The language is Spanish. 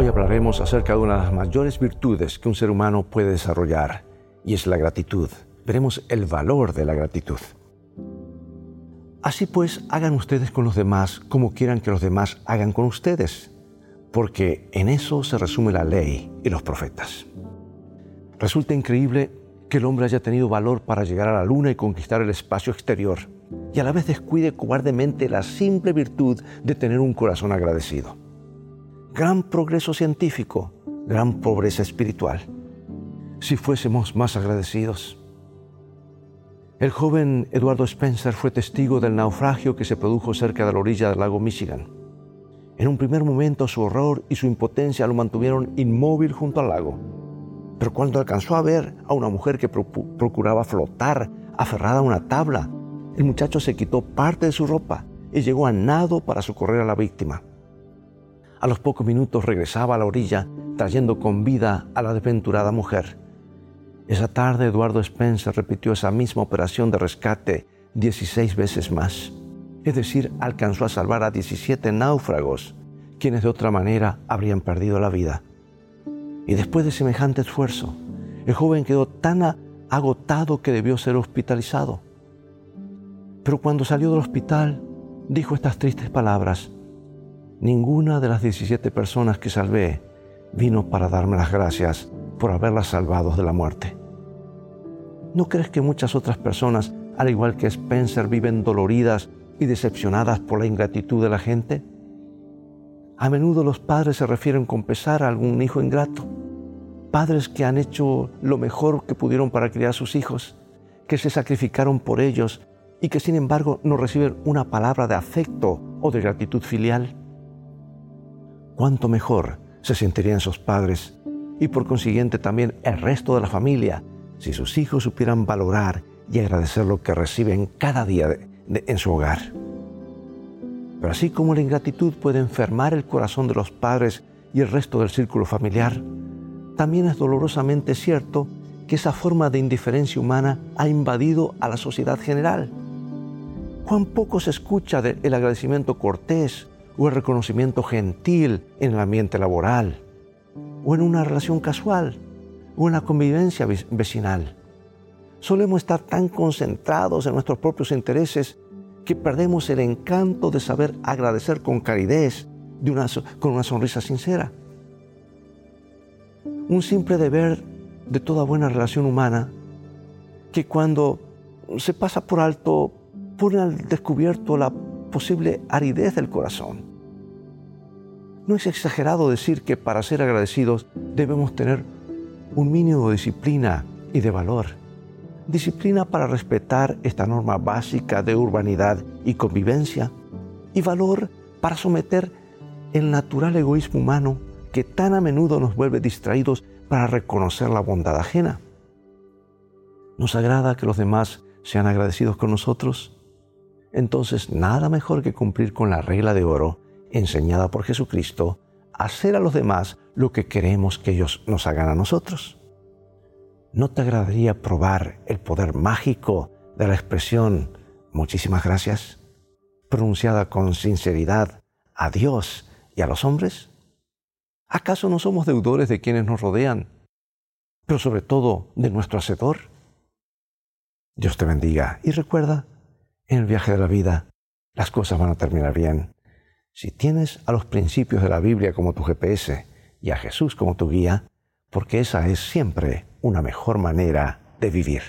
Hoy hablaremos acerca de una de las mayores virtudes que un ser humano puede desarrollar y es la gratitud. Veremos el valor de la gratitud. Así pues, hagan ustedes con los demás como quieran que los demás hagan con ustedes, porque en eso se resume la ley y los profetas. Resulta increíble que el hombre haya tenido valor para llegar a la luna y conquistar el espacio exterior, y a la vez descuide cobardemente la simple virtud de tener un corazón agradecido. Gran progreso científico, gran pobreza espiritual. Si fuésemos más agradecidos. El joven Eduardo Spencer fue testigo del naufragio que se produjo cerca de la orilla del lago Michigan. En un primer momento su horror y su impotencia lo mantuvieron inmóvil junto al lago. Pero cuando alcanzó a ver a una mujer que procuraba flotar aferrada a una tabla, el muchacho se quitó parte de su ropa y llegó a nado para socorrer a la víctima. A los pocos minutos regresaba a la orilla trayendo con vida a la desventurada mujer. Esa tarde Eduardo Spencer repitió esa misma operación de rescate 16 veces más. Es decir, alcanzó a salvar a 17 náufragos, quienes de otra manera habrían perdido la vida. Y después de semejante esfuerzo, el joven quedó tan agotado que debió ser hospitalizado. Pero cuando salió del hospital, dijo estas tristes palabras, ninguna de las 17 personas que salvé vino para darme las gracias por haberlas salvado de la muerte. ¿No crees que muchas otras personas, al igual que Spencer, viven doloridas y decepcionadas por la ingratitud de la gente? A menudo los padres se refieren con pesar a algún hijo ingrato. Padres que han hecho lo mejor que pudieron para criar a sus hijos, que se sacrificaron por ellos y que sin embargo no reciben una palabra de afecto o de gratitud filial. Cuánto mejor se sentirían sus padres y por consiguiente también el resto de la familia si sus hijos supieran valorar y agradecer lo que reciben cada día en su hogar. Pero así como la ingratitud puede enfermar el corazón de los padres y el resto del círculo familiar, también es dolorosamente cierto que esa forma de indiferencia humana ha invadido a la sociedad general. Cuán poco se escucha del agradecimiento cortés o el reconocimiento gentil en el ambiente laboral o en una relación casual o en la convivencia vecinal. Solemos estar tan concentrados en nuestros propios intereses que perdemos el encanto de saber agradecer con calidez, de una, con una sonrisa sincera. Un simple deber de toda buena relación humana que cuando se pasa por alto pone al descubierto la posible aridez del corazón. No es exagerado decir que para ser agradecidos debemos tener un mínimo de disciplina y de valor disciplina para respetar esta norma básica de urbanidad y convivencia, y valor para someter el natural egoísmo humano que tan a menudo nos vuelve distraídos para reconocer la bondad ajena. ¿Nos agrada que los demás sean agradecidos con nosotros? Entonces, nada mejor que cumplir con la regla de oro enseñada por Jesucristo, hacer a los demás lo que queremos que ellos nos hagan a nosotros. ¿No te agradaría probar el poder mágico de la expresión muchísimas gracias, pronunciada con sinceridad a Dios y a los hombres? ¿Acaso no somos deudores de quienes nos rodean, pero sobre todo de nuestro Hacedor? Dios te bendiga y recuerda, en el viaje de la vida las cosas van a terminar bien. Si tienes a los principios de la Biblia como tu GPS y a Jesús como tu guía, porque esa es siempre una mejor manera de vivir.